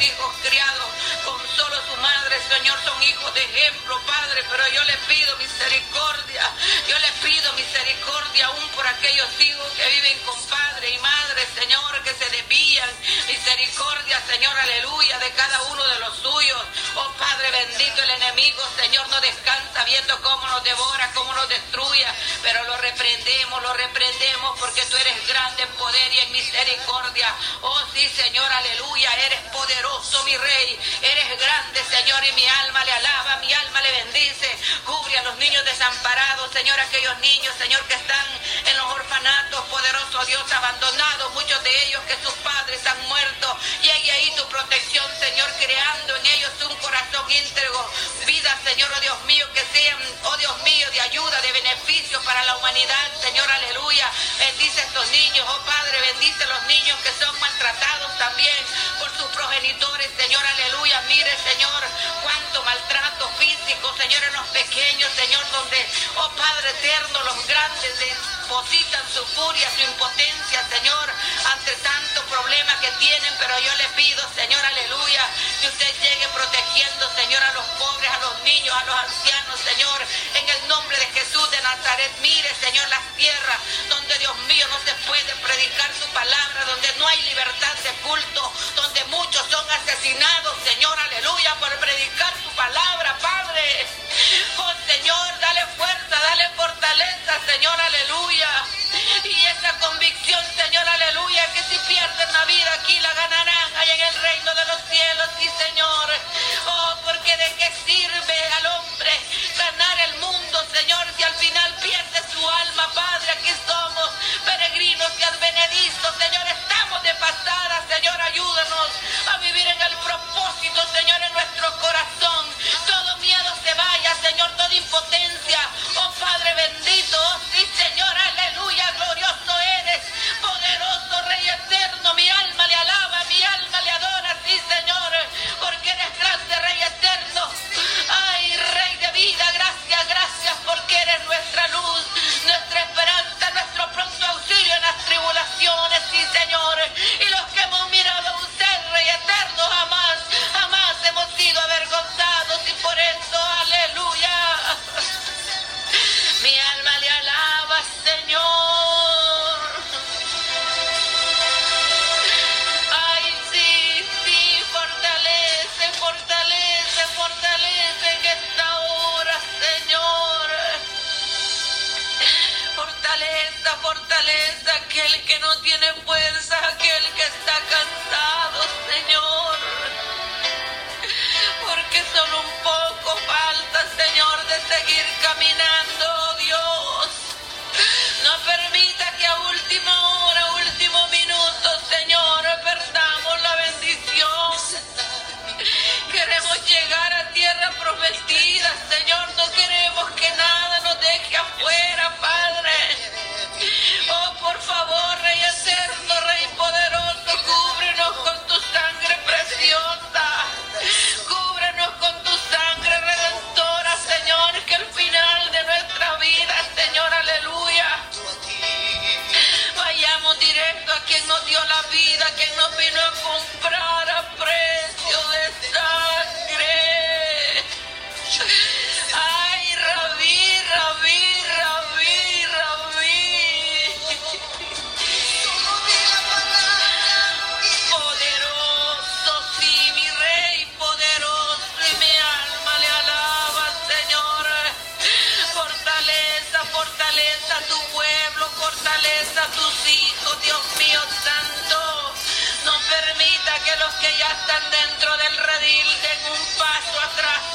hijos criados con solo su madre, Señor, son hijos de ejemplo, Padre. Pero yo le pido misericordia, yo le pido misericordia aún por aquellos hijos que viven con padre y madre, Señor, que se desvían. Misericordia, Señor, aleluya, de cada uno de los suyos. Oh Padre bendito, el enemigo, Señor, no descansa viendo cómo nos devora, cómo nos destruye. Pero lo reprendemos, lo reprendemos porque tú eres grande en poder y en misericordia. Oh sí, Señor, aleluya, eres poderoso, mi rey. Eres grande, Señor, y mi alma le alaba, mi alma le bendice. Cubre a los niños desamparados, Señor, aquellos niños, Señor, que están en los orfanatos, poderoso Dios, abandonados, muchos de ellos que sus padres han muerto. Llegue ahí tu protección, Señor, creando en ellos un corazón íntegro. Vida, Señor, oh Dios mío, que sean, oh Dios mío, de ayuda, de beneficio para la humanidad, Señor, aleluya. Bendice a estos niños, oh Padre, bendice a los niños que son maltratados también por sus progenitores, Señor, aleluya. Mire, Señor, cuánto maltrato físico, Señor, en los pequeños, Señor, donde, oh Padre eterno, los grandes depositan su furia, su impotencia, Señor, ante tanto problema que tienen, pero yo le pido, Señor, aleluya, que usted llegue protegiendo, Señor, a los pobres, a los niños, a los ancianos, Señor, en el nombre de Jesús de Nazaret. Mire, Señor, las tierras donde, Dios mío, no se puede predicar su palabra, donde no hay libertad de culto, donde muchos son asesinados, Señor, aleluya, por predicar su palabra, Padre. Señor, aleluya. Y esa convicción, Señor, aleluya, que si pierden la vida aquí la ganarán allá en el reino de los cielos, sí, Señor. Oh, porque de qué sirve al hombre ganar el mundo, Señor, si al final pierde su alma, Padre, aquí somos peregrinos y advenedizos, Señor, estamos de pasada, Señor, ayúdanos a vivir en el propósito, Señor, en nuestro Fortaleza, aquel que no tiene fuerza, aquel que está cansado, Señor. Porque solo un poco falta, Señor, de seguir caminando, Dios. No permita que a última hora, último minuto, Señor, perdamos la bendición. Queremos llegar a tierra prometida,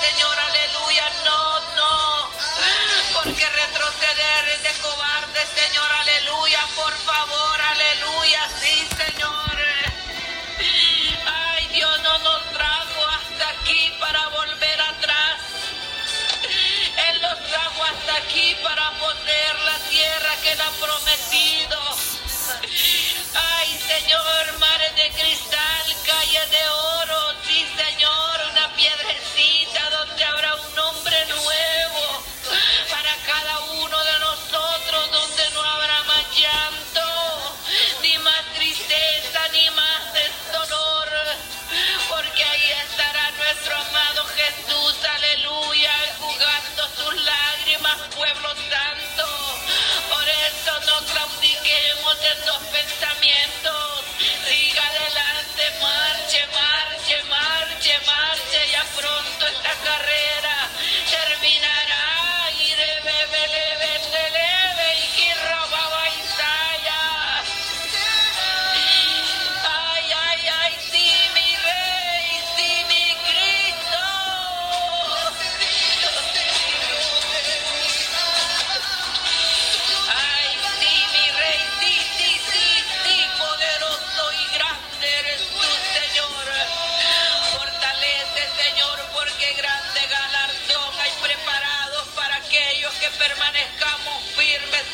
Señor, aleluya. No, no. Porque retroceder es de cobarde, Señor, aleluya. Por favor, aleluya. Sí, Señor. Ay, Dios no nos trajo hasta aquí para volver atrás. Él los trajo hasta aquí para poseer la tierra que él prometido. Ay, Señor, mares de cristal,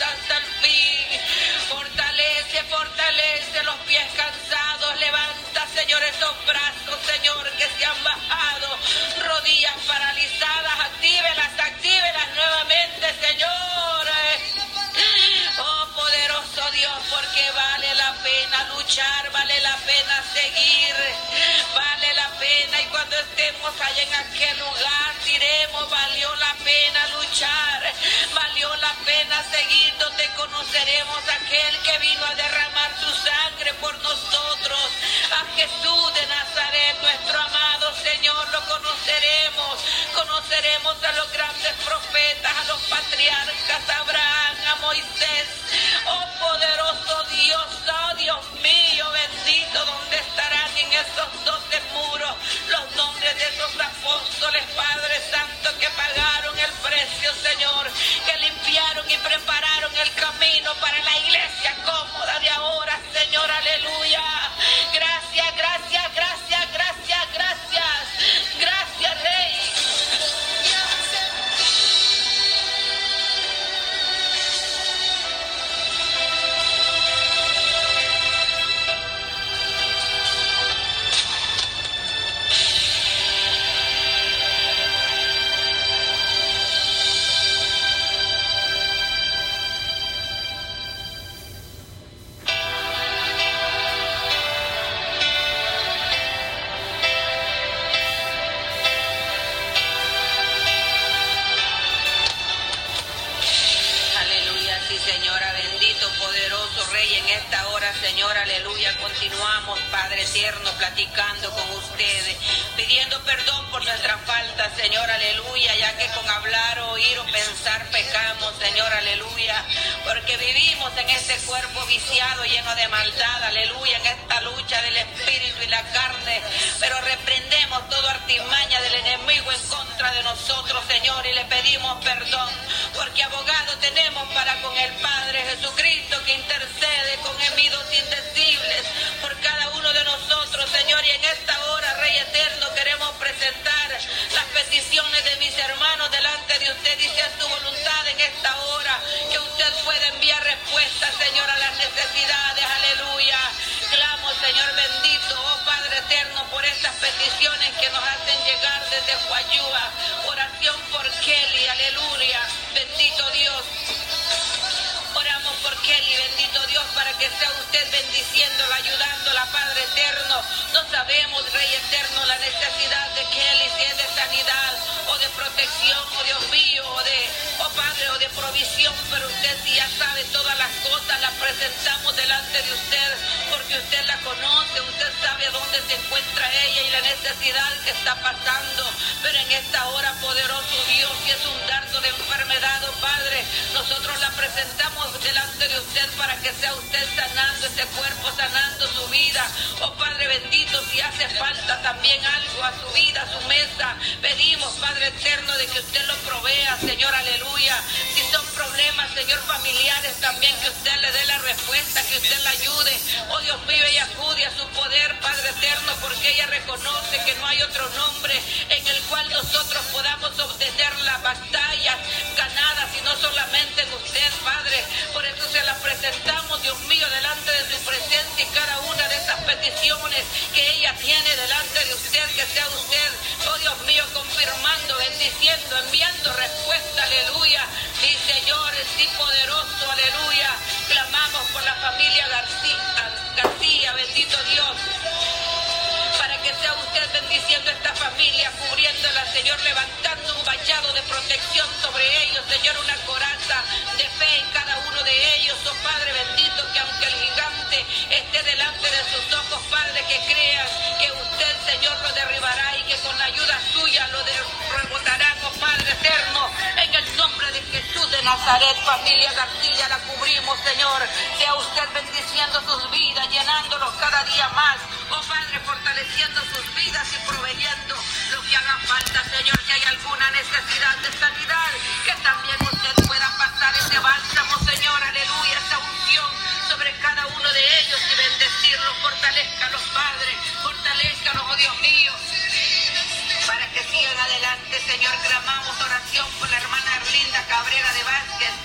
hasta el fin. Fortalece, fortalece los pies cansados, levanta, Señor, esos brazos, Señor, que se han bajado, rodillas paralizadas, actívelas, actívelas nuevamente, Señor. Oh poderoso Dios, porque vale la pena luchar, vale la pena seguir, pena y cuando estemos allá en aquel lugar diremos, valió la pena luchar, valió la pena seguir, donde conoceremos a aquel que vino a derramar su sangre por nosotros, a Jesús de Nazaret, nuestro amado Señor, lo conoceremos, conoceremos a los grandes profetas, a los patriarcas, a Abraham, a Moisés, oh poderoso Dios, oh Dios mío, bendito, donde estarán en esos los nombres de esos apóstoles, Padre Santo, que pagaron el precio, Señor, que limpiaron y prepararon el camino para la iglesia cómoda de ahora, Señor, aleluya. Rey, en esta hora, Señor, aleluya, continuamos, Padre eterno, platicando con ustedes, pidiendo perdón por nuestras faltas, Señor, aleluya, ya que con hablar, oír o pensar pecamos, Señor, aleluya, porque vivimos en este cuerpo viciado, lleno de maldad, aleluya, en esta lucha del espíritu y la carne, pero reprendemos toda artimaña del de nosotros, Señor, y le pedimos perdón, porque abogado tenemos para con el Padre Jesucristo que intercede con gemidos indecibles por cada uno de nosotros, Señor, y en esta hora, Rey eterno, queremos presentar las peticiones de mis hermanos delante de usted. Y sea su voluntad en esta hora, que usted pueda enviar respuestas, Señor, a las necesidades, aleluya. Clamo, Señor bendito, oh Padre eterno, por estas peticiones que nos hacen llegar desde Guayúa. Oración por Kelly, aleluya. Bendito Dios. Oramos por Kelly, bendito Dios, para que sea usted bendiciéndola, ayudándola, Padre eterno. No sabemos, Rey eterno, la necesidad de Kelly, si de sanidad o de protección, o Dios mío, o de, oh Padre, o de provisión, pero usted sí ya sabe todas las cosas, las presentamos delante de usted, porque usted la conoce, usted sabe la necesidad que está pasando. Pero en esta hora, poderoso Dios, si es un dardo de enfermedad, oh Padre, nosotros la presentamos delante de usted para que sea usted sanando ese cuerpo, sanando su vida. Oh Padre bendito, si hace falta también algo a su vida, a su mesa, pedimos, Padre eterno, de que usted lo provea, Señor, aleluya. Si son problemas, Señor, familiares, también que usted le dé la respuesta, que usted la ayude. Oh Dios mío, porque ella reconoce que no hay otro nombre en el cual nosotros podamos obtener las batallas ganadas, sino solamente en usted, Padre. Por eso se las presentamos, Dios mío, delante de su presencia y cada una de esas peticiones que ella tiene delante de usted, que sea usted, oh Dios mío, confirmando, bendiciendo, enviando respuesta, aleluya. Mi Señor, sí poderoso, aleluya. Clamamos por la familia Usted usted bendiciendo esta familia, cubriéndola, Señor, levantando un vallado de protección sobre ellos, Señor, una coraza de fe en cada uno de ellos, oh Padre bendito, que aunque el gigante esté delante de sus ojos, Padre, que crean que usted, Señor, lo derribará y que con la ayuda suya lo rebotarán, oh Padre eterno, en el nombre de Jesús de Nazaret, familia García, la cubrimos, Señor, sea usted bendiciendo sus vidas, llenándolos cada día más, oh Padre, fortaleciendo sus vidas y proveyendo lo que haga falta, Señor, si hay alguna necesidad de sanidad, que también usted pueda pasar ese bálsamo, Señor, aleluya, esa unción sobre cada uno de ellos y bendecirlos, fortalezcalos, Padre, fortalezcalos, oh Dios mío, para que sigan adelante, Señor, clamamos oración por la hermana Erlinda Cabrera de Vázquez,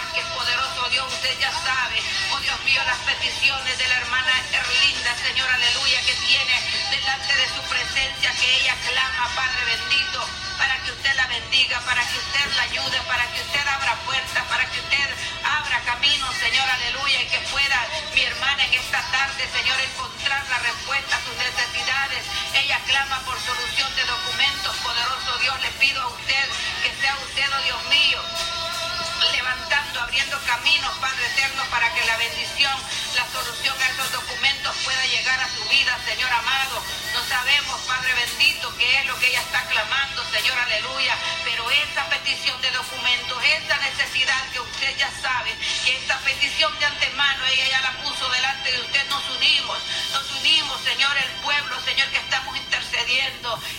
De Vázquez, poderoso Dios, usted ya sabe, oh Dios mío, las peticiones de la hermana Erlinda, Señor, aleluya, que tiene delante de su presencia, que ella clama, Padre bendito, para que usted la bendiga, para que usted la ayude, para que usted abra puertas, para que usted abra caminos, Señor, aleluya, y que pueda mi hermana en esta tarde, Señor, encontrar la respuesta a sus necesidades. Ella clama por abriendo caminos, Padre eterno, para que la bendición, la solución a esos documentos pueda llegar a su vida, Señor amado. No sabemos, Padre bendito, qué es lo que ella está clamando, Señor, aleluya. Pero esa petición de documentos, esa necesidad que usted ya sabe, que esta petición de antemano ella ya la puso delante de usted, nos unimos, nos unimos, Señor, el pueblo, Señor, que estamos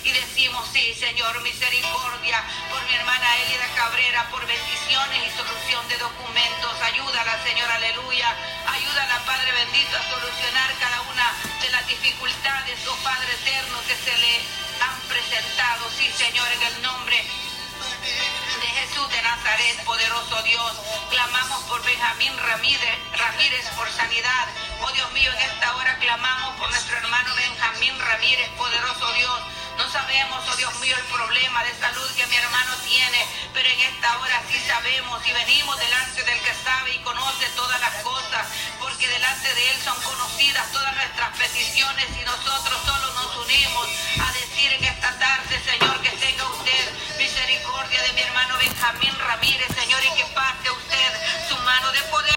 y decimos, sí, Señor, misericordia por mi hermana Elida Cabrera, por bendiciones y solución de documentos. Ayúdala, Señor, aleluya. Ayúdala, Padre bendito, a solucionar cada una de las dificultades, oh Padre eterno, que se le han presentado. Sí, Señor, en el nombre de Jesús de Nazaret, poderoso Dios. Clamamos por Benjamín Ramírez, Ramírez por sanidad. Oh Dios mío, en esta hora clamamos por nuestro hermano Benjamín Ramírez, poderoso Dios. No sabemos, oh Dios mío, el problema de salud que mi hermano tiene, pero en esta hora sí sabemos y venimos delante del que sabe y conoce todas las cosas, porque delante de Él son conocidas todas nuestras peticiones y nosotros solo nos unimos a decir en esta tarde, Señor, que tenga usted misericordia de mi hermano Benjamín Ramírez, Señor, y que parte usted su mano de poder.